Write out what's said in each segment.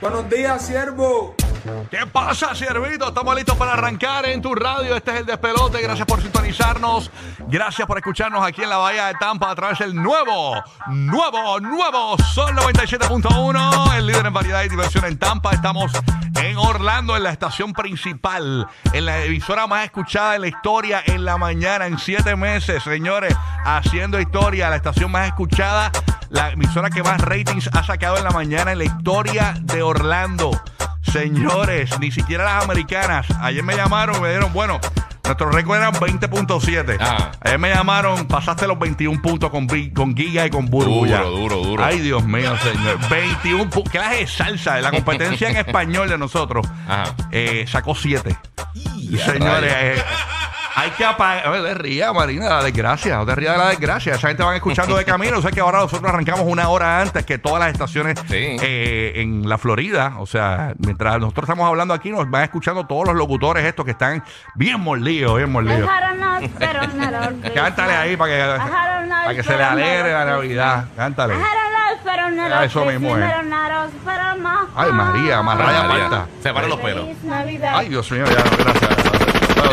Buenos días, siervo. ¿Qué pasa, siervito? Estamos listos para arrancar en tu radio. Este es el despelote. Gracias por sintonizarnos. Gracias por escucharnos aquí en la Bahía de Tampa a través del nuevo, nuevo, nuevo Sol 97.1. El líder en variedad y diversión en Tampa. Estamos en Orlando, en la estación principal, en la emisora más escuchada en la historia en la mañana, en siete meses, señores, haciendo historia. La estación más escuchada, la emisora que más ratings ha sacado en la mañana en la historia de Orlando. Señores, ni siquiera las americanas. Ayer me llamaron y me dijeron, bueno, nuestro récord eran 20.7. Ajá. Ayer me llamaron, pasaste los 21 puntos con, con Giga y con Burbuja. Duro, duro, duro. Ay, Dios mío, señor. 21 puntos. Clase de salsa. La competencia en español de nosotros Ajá. eh, sacó 7. ya, Señores, hay que apagar. No te rías, Marina, de la desgracia. No te rías de la desgracia. Esa gente van escuchando de camino. O sea que ahora nosotros arrancamos una hora antes que todas las estaciones Sí. eh, en la Florida. O sea, mientras nosotros estamos hablando aquí, nos van escuchando todos los locutores estos que están bien mordidos, bien mordidos. Cántale ahí para que, para que se le alegre la Navidad. Cántale. Ah, eso mismo es. Ay, María, Marraya María, Marta. Separa los pelos. Ay, Dios mío, ya, gracias.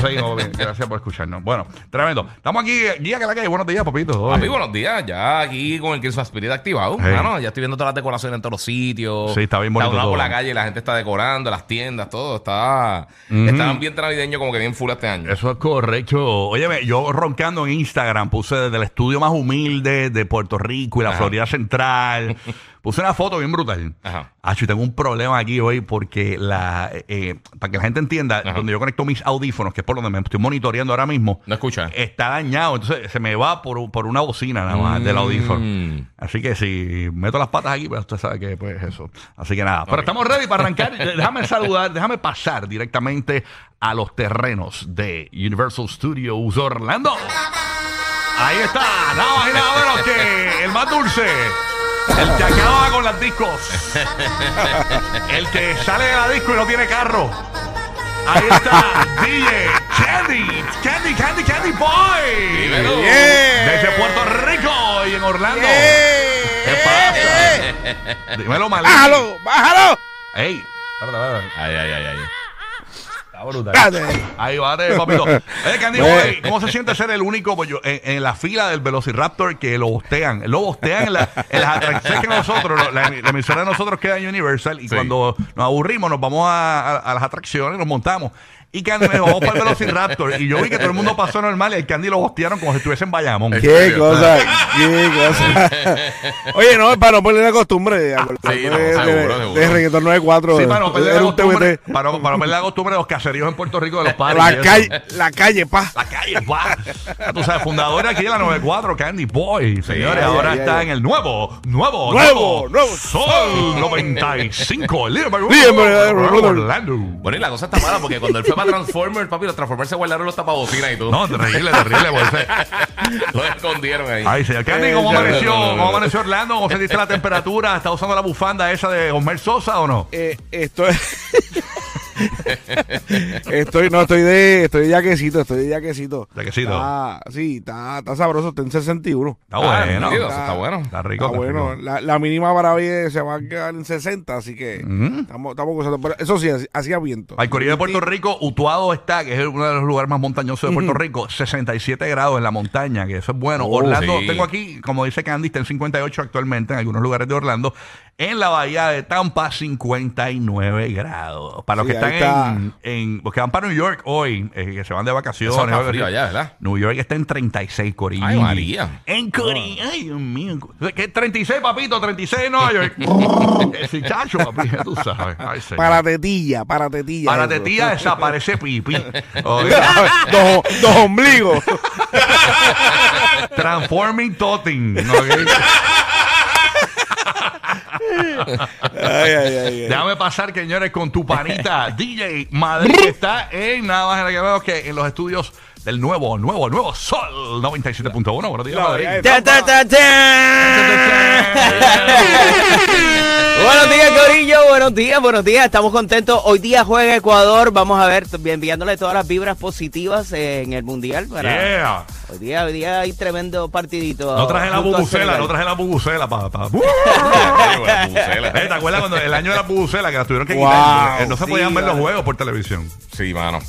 Bueno, seguimos bien. Gracias por escucharnos. Bueno, tremendo. Estamos aquí, guía que la hay. Buenos días, papito. Papi, buenos días. Ya aquí con el Christmas Spirit activado. Mano, ya estoy viendo todas las decoraciones en todos los sitios. Sí, está bien bonito uno todo. por la calle, la gente está decorando, las tiendas, todo. Está, está un ambiente navideño como que bien full este año. Eso es correcto. Óyeme, yo roncando en Instagram puse desde el estudio más humilde de Puerto Rico y la Ajá. Florida Central. Puse una foto bien brutal. Ajá. Acho, y tengo un problema aquí hoy porque la eh, para que la gente entienda, Ajá. donde yo conecto mis audífonos, que es por donde me estoy monitoreando ahora mismo, No escucha. está dañado. Entonces se me va por, por una bocina nada más del Mm. audífono. Así que si meto las patas aquí, pues usted sabe que pues eso. Así que nada. Pero estamos ready para arrancar. déjame saludar, déjame pasar directamente a los terrenos de Universal Studios Orlando. Ahí está, nada más y nada menos que el más dulce. El que acaba con las discos. El que sale de la disco y no tiene carro. Ahí está, DJ Candy, Candy, Candy, Candy Boy. Dímelo. Desde Puerto Rico y en Orlando. ¿Qué pasa? Dímelo. ¡Bájalo! ¡Bájalo! Ey, espérate, espérate. Ay, ay, ay, ay. Está brutal. Espérate. Ahí va, papito. Oye, Candy Boy, ¿cómo se siente ser el único pues, yo, en, en la fila del Velociraptor que lo bostean? Lo bostean en, la, en las atracciones que nosotros, la, la emisora de nosotros queda en Universal y Sí. cuando nos aburrimos nos vamos a, a- a las atracciones, nos montamos. Y Candy me dijo, vamos para el Velociraptor. Y yo vi que todo el mundo pasó normal y el Candy lo bostearon como si estuviese en Bayamón. ¿En Qué serio? cosa, qué cosa. Oye, no, para no perder la costumbre. acordarme sí, no, de, seguro, de- seguro. de Reggaeton 94. Sí, para no perder la costumbre, para, para no perder la costumbre de los caseríos en Puerto Rico de los padres. La calle, la calle, pa. La calle, pa. Ya Tú sabes, fundador aquí de la 94, Candy Boy. Señores, ahora está en el nuevo, nuevo, Nuevo, nuevo Sol 95. El líder Líder, Orlando. Orlando. Bueno, y la cosa está mala porque cuando él fue para Transformers, papi, los Transformers se guardaron los tapabocinas y todo. No, terrible, terrible. pues, eh. Los escondieron ahí. Ay, señor Candy, Eh, ¿cómo ya, amaneció? ¿Cómo amaneció Orlando? ¿Cómo sentiste la temperatura? ¿Está usando la bufanda esa de Homer Sosa o no? Eh, estoy. estoy, no, estoy de, estoy de yaquecito, estoy de yaquecito. Yaquecito. Está, sí, está, está sabroso, está en 61. Está Ah, bueno. eso está bueno. Está rico. Está está bueno, rico. la, la mínima para hoy se va a quedar en 60, así que estamos, estamos gozando. Pero eso sí, hacía- hacía viento. Al Corrido de Puerto Rico, Utuado está, que es uno de los lugares más montañosos de Puerto Rico, 67 grados en la montaña, que eso es bueno. Oh, Orlando, sí. tengo aquí, como dice Candy, está en 58 actualmente en algunos lugares de Orlando. En la bahía de Tampa, 59 grados. Para los Sí, que están ahí en, en- Los que van para New York hoy, eh, que se van de vacaciones. Eso está algo frío así. allá, ¿verdad? New York está en 36, Corillo. Ay, María. En Corillo. Ay, Dios mío. ¿Qué 36, papito? 36 en Nueva York. Ese chacho, papi, ya tú sabes. Ay, señor. Para tetilla, para tetilla. Para eso. tetilla desaparece pipí. Dos, dos ombligos. Transforming Toting. ¿ok? ay, ay, ay, ay. Déjame pasar, señores, con tu panita DJ Madrid, que está en nada más en la que veo que en los estudios del nuevo, nuevo, nuevo Sol 97.1. Buenos días, Madrid. Buenos días, Corillo. Buenos días, buenos días. Estamos contentos. Hoy día juega Ecuador. Vamos a ver, enviándole todas las vibras positivas en el Mundial. Para... Yeah. Hoy, día, hoy día hay tremendo partidito. No traje la bubucela, no traje la bubucela para... Pa. Eh, ¿Te acuerdas cuando el año de la bubucela que la tuvieron que Wow, quitar? Eh, no se sí, podían ver los juegos por televisión. Sí, mano.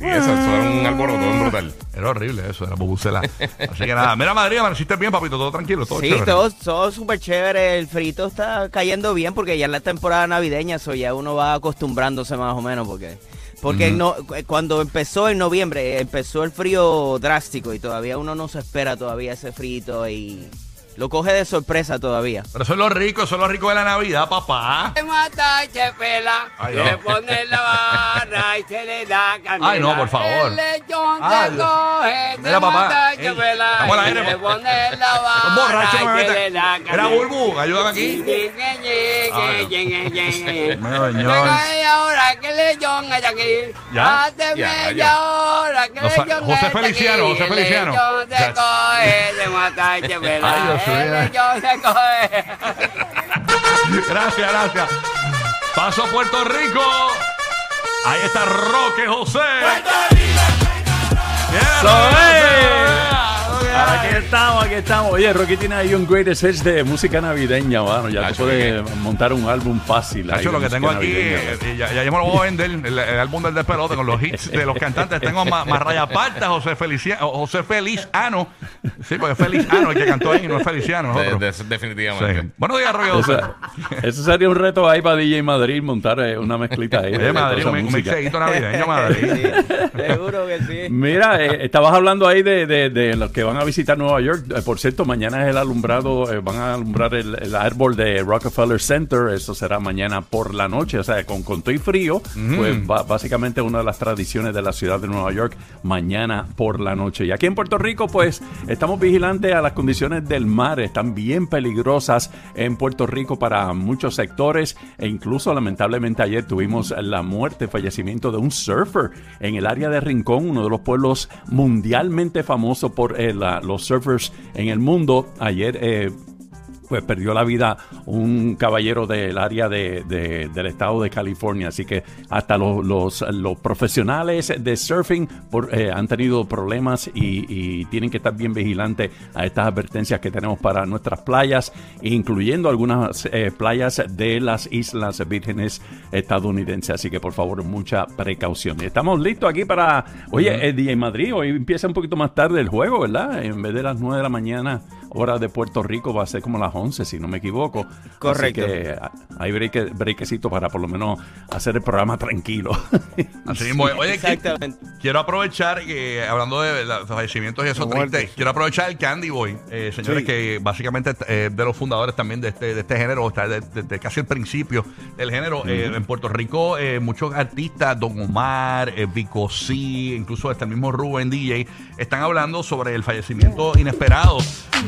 Sí, eso, eso era un alboroto bien brutal. Era horrible eso, era bubucela. Así que nada, mira Madrid, amaneciste bien, papito, todo tranquilo, todo Sí, chévere. todo, todo súper chévere. El frito está cayendo bien porque ya es la temporada navideña, eso ya uno va acostumbrándose más o menos porque porque no, cuando empezó en noviembre empezó el frío drástico y todavía uno no se espera todavía ese frito y lo coge de sorpresa todavía. Pero eso es lo rico, eso es lo rico de la Navidad, papá. Se mata y se pela, Ay, se no. le pone la barra y se le da candela. Ay, no, por favor. El lechón Ay, se Dios. coge, se Mira, papá, mata y se ey, pela, estamos al y aire, se le papá. pone la Son barra y se le da Era candela. Bulbu, ayúdame aquí. Venga, José Feliciano. José El Feliciano. se coge, se mata se. Ay, se coge. Gracias, gracias. Paso a Puerto Rico. Ahí está Roque José. Yeah, Aquí estamos, aquí estamos. Oye, Rocky tiene ahí un greatest hits de música navideña, mano. Ya Nacho, tú puedes montar un álbum fácil. ahí Nacho, de lo que tengo aquí, eh, eh, ya, ya yo me lo voy a vender, el, el álbum del despelote con los hits de los cantantes. Tengo a Ma- Marraya Parta, José, Feliciano, José Feliciano. Sí, porque es Feliciano el que cantó ahí, no es Feliciano. es De- otro. de- Sí. definitivamente. Buenos días, José. Eso, eso sería un reto ahí para DJ Madrid montar eh, una mezclita ahí. Oye, de Madrid, un, un mixeguito navideño, Madrid. Seguro que sí. Mira, eh, estabas hablando ahí de, de- de los que van a visitar Nueva York. Eh, por cierto, mañana es el alumbrado, eh, van a alumbrar el, el árbol de Rockefeller Center. Eso será mañana por la noche, o sea, con, con todo y frío. Pues ba- básicamente una de las tradiciones de la ciudad de Nueva York, mañana por la noche. Y aquí en Puerto Rico, pues estamos vigilantes a las condiciones del mar. Están bien peligrosas en Puerto Rico para muchos sectores. E incluso, lamentablemente, ayer tuvimos la muerte, fallecimiento de un surfer en el área de Rincón, uno de los pueblos mundialmente famosos por eh, la- los surfers en el mundo. Ayer eh, pues perdió la vida un caballero del área de, de- del estado de California. Así que hasta los, los, los profesionales de surfing por- eh, han tenido problemas y, y tienen que estar bien vigilantes a estas advertencias que tenemos para nuestras playas, incluyendo algunas eh, playas de las Islas Vírgenes estadounidenses. Así que por favor, mucha precaución. Estamos listos aquí para, oye, el día en Madrid, hoy empieza un poquito más tarde el juego, ¿verdad? En vez de las 9 de la mañana, hora de Puerto Rico, va a ser como las 11, si no me equivoco. Correcto. Así que ah, hay breque, brequecito para por lo menos hacer el programa tranquilo. Así mismo. es. Oye, Exactamente. quiero aprovechar, que hablando de los fallecimientos y eso triste, quiero aprovechar el Candy Boy, eh, señores, Sí. que básicamente eh, de los fundadores también de este, de este género, está desde desde casi el principio del género. Eh, en Puerto Rico, eh, muchos artistas, Don Omar, eh, Vico C, incluso hasta el mismo Rubén DJ, están hablando sobre el fallecimiento inesperado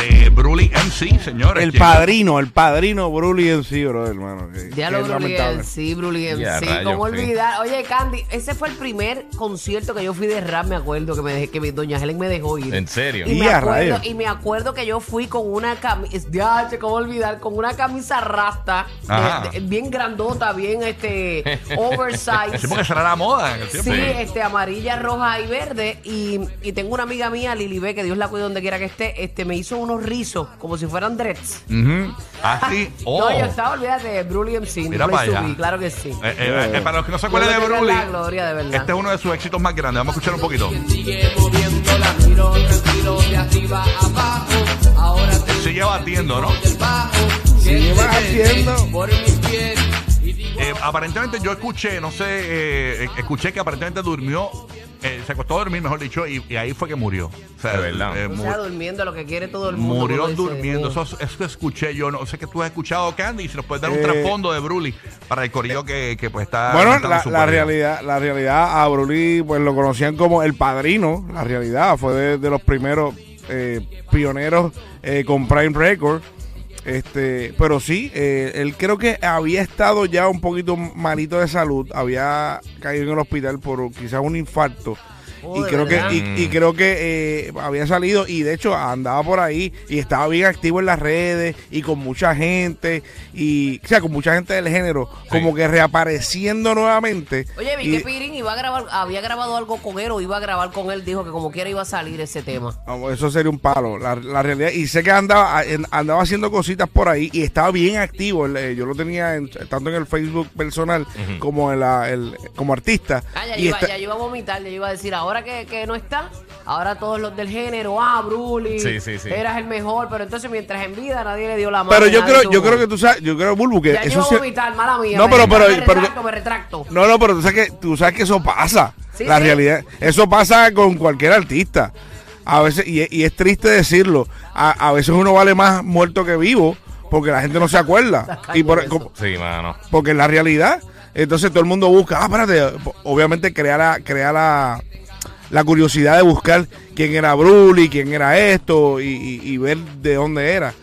de Bruli MC, señores. El padrino, el padrino Bruli sí, bro, hermano. Ya lo Bruli sí, Bruli Ya, rayos, ¿Cómo sí. olvidar? Oye, Candy, ese fue el primer concierto que yo fui de rap, me acuerdo, que, me dejé, que mi doña Helen me dejó ir. ¿En serio? Y me, Y a acuerdo, y me acuerdo que yo fui con una camisa, ya, cómo olvidar, con una camisa rasta, Ajá. de- de- bien grandota, bien este, oversize. Sí, porque será la moda. Sí, este, amarilla, roja y verde. Y, y tengo una amiga mía, Lili B, que Dios la cuide donde quiera que esté, este, me hizo unos rizos como si fueran dreads. Ujú. Así. Oh. No, yo estaba, olvídate, de Bruli MC. Mira para to allá. claro que sí. Eh, eh, eh, para los que no se acuerdan de verdad, gloria de verdad. este es uno de sus éxitos más grandes. Vamos a escuchar un poquito. Sigue moviendo la miro, tranquilo, de arriba a abajo. Ahora te Sigue batiendo, ¿no? bajo. Sigue batiendo. aparentemente yo escuché, no sé, eh, escuché que aparentemente durmió, eh, se acostó a dormir, mejor dicho, y, y ahí fue que murió. O sea, De verdad. eh, O mu- sea, durmiendo lo que quiere todo el mundo. murió como dice, durmiendo. Eso, eso escuché yo. No sé que tú has escuchado, Candy, si nos puedes dar un Eh, trasfondo de Bruli para el corillo que, que pues está. Bueno, cantando la, su la corrido. realidad, la realidad a Bruli pues lo conocían como el padrino. La realidad fue de, de los primeros eh, pioneros eh, con Prime Record. Este, pero sí, eh, él creo que había estado ya un poquito malito de salud, había caído en el hospital por quizás un infarto. Oh, y, ¿de creo que, y, y creo que eh, había salido y de hecho andaba por ahí y estaba bien activo en las redes y con mucha gente y o sea con mucha gente del género como que reapareciendo nuevamente. Oye, vi Y- que Pirín iba a grabar, había grabado algo con él o iba a grabar con él, dijo que como quiera iba a salir ese tema. Vamos, eso sería un palo, la, la realidad. Y sé que andaba en- andaba haciendo cositas por ahí y estaba bien activo. Eh, yo lo tenía en- tanto en el Facebook personal como en la, el, como artista. Ah, ya, y iba, está- ya iba a vomitar, ya iba a decir, ahora que, que no está, ahora todos los del género, ah, Bruli, Sí, sí, sí. eras el mejor, pero entonces mientras en vida nadie le dio la mano. pero yo creo, yo creo que tú sabes, yo creo, Bulbu, que Ya yo eso iba a sí- vomitar, mala mía. No, me- pero- pero- me pero- retracto, me retracto. No, no, pero tú sabes que, tú sabes que eso pasa. Sí, la sí. realidad. Eso pasa con cualquier artista. A veces, y, es- y es triste decirlo, a, a veces uno vale más muerto que vivo porque la gente no se acuerda. y por, como- Sí, mano. porque es la realidad. Entonces todo el mundo busca, ah, espérate, obviamente crea la, crea la, la curiosidad de buscar quién era Bruli, quién era esto y, y- y ver de dónde era.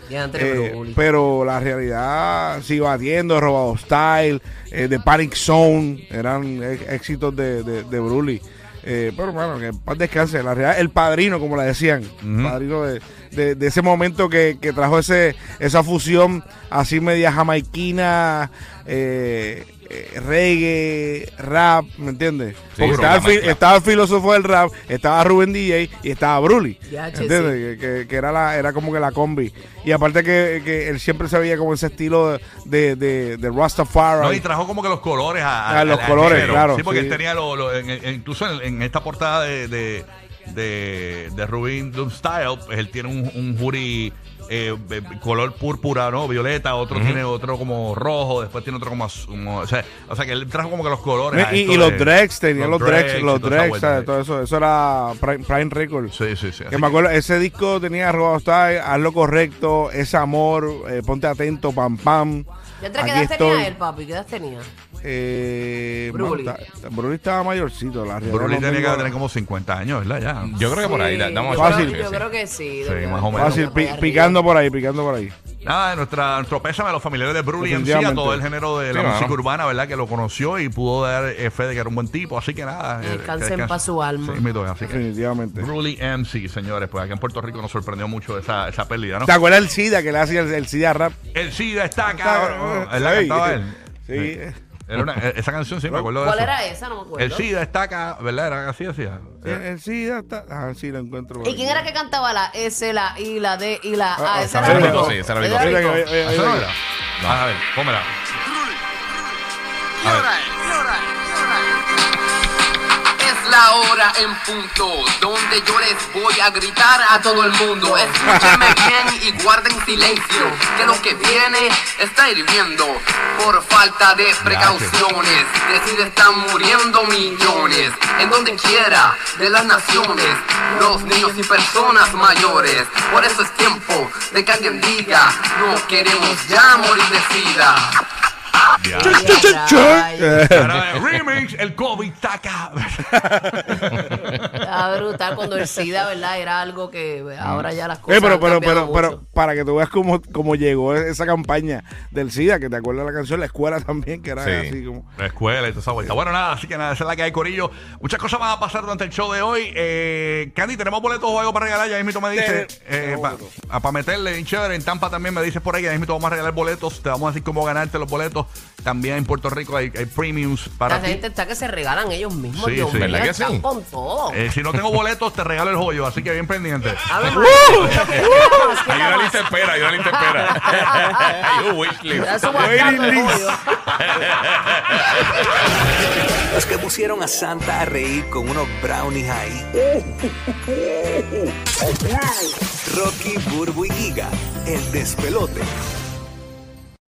Eh, pero la realidad sigue batiendo, Robado Style, eh, The Panic Zone, eran éxitos de, de, de Bruli. Eh, pero bueno, que en paz descanse. La realidad, el padrino, como le decían, el padrino de, de- de ese momento que, que trajo ese esa fusión así media jamaiquina, eh, reggae, rap, ¿me entiendes? Estaba, fi- estaba el filósofo del rap, estaba Rubén DJ y estaba Bruli. ¿Entiendes? Que, que- que era la era como que la combi. Y aparte que, que él siempre se veía como ese estilo de, de, de Rastafari. No, y trajo como que los colores a, Ah, los colores, claro, Sí, porque sí. él tenía lo, lo- en- en- incluso en, en esta portada de, de, de, de Rubin Doom Style, pues él tiene un, un hoodie eh, eh, color púrpura, ¿no? Violeta, otro tiene otro como rojo, después tiene otro como, como- o, sea, o sea, que él trajo como que los colores. y, los de- Drex, tenían los, Drex, los Drex, sí. todo eso, eso era Prime, Prime Records. Sí, sí, sí. Que me acuerdo, ese disco tenía Robado Style, Haz lo correcto, ese amor, eh, ponte atento, pam pam. ¿Ya entre qué edad estoy. tenía él, papi? ¿Qué edad tenía? Eh, Bruli. está- estaba mayorcito, la. Bruli tenía que tener como 50 años, ¿verdad? Ya. Yo creo que por ahí. da- Damos Fácil. yo creo que sí. Más o menos. Fácil, por pi- ahí arriba. Picando por ahí, picando por ahí. Nada, nuestra, nuestro pésame a los familiares de Bruli MC, a Definitivamente. todo el género de la Sí, música urbana, ¿verdad? Que lo conoció y pudo dar eh, fe de que era un buen tipo. Así que nada. eh, Descanse que en paz su alma. Sí, mito, así que Definitivamente. Bruli MC, señores. Pues aquí en Puerto Rico nos sorprendió mucho esa, esa pérdida, ¿no? ¿Te acuerdas el SIDA que le hacía el, el SIDA rap? El SIDA está acá. Sí. ¿Es la cantaba él? Sí. Era una- eh, esa canción sí, me acuerdo de ¿Cuál eso. era esa? No me acuerdo. El SIDA está acá, ¿verdad? Era así, decía. Sí, El SIDA está. Ah, sí, lo encuentro. por ¿Y quién aquí. era que cantaba la S, la I, la D y la Ah, A? Ah, era sí, Rico. sí, ese era Rico. Ese Mira que- Rico. oye, oye, ¿Eso no oye. era? Ah, A ver, pómela. Es la hora en punto donde yo les voy a gritar a todo el mundo. Escúchenme bien y guarden silencio, que lo que viene está hirviendo por falta de precauciones. De se están muriendo millones en donde quiera de las naciones, los niños y personas mayores. Por eso es tiempo de que alguien diga, no queremos ya morir de sida. Remix, el COVID está Está brutal cuando el SIDA, ¿verdad? Era algo que ahora ya las cosas Eh, pero, han pero, pero, pero, mucho. para que tú veas cómo, cómo llegó esa campaña del SIDA, que te acuerdas la canción, la escuela también, que era Sí. así como. La escuela y toda esa vuelta. Bueno, nada, así que nada, esa es la que hay, Corillo. Muchas cosas van a pasar durante el show de hoy. Eh, Candy, ¿tenemos boletos o algo para regalar? Ya mismo me dice. Ten- para meterle en chévere. En Tampa también me dices por ahí. Ya mismo vamos a regalar boletos. Te vamos a decir cómo ganarte los boletos. También en Puerto Rico hay, hay premiums para La ti. gente está que se regalan ellos mismos. Sí, Dios sí. mío, ¿Verdad que están sí? con todo. Eh, si no tengo boletos, te regalo el joyo. Así que bien pendiente. Hay una lista espera, hay una lista espera. hay un wishlist. Los que pusieron a Santa a reír con unos brownies ahí. Rocky, Burbu y Giga, el despelote.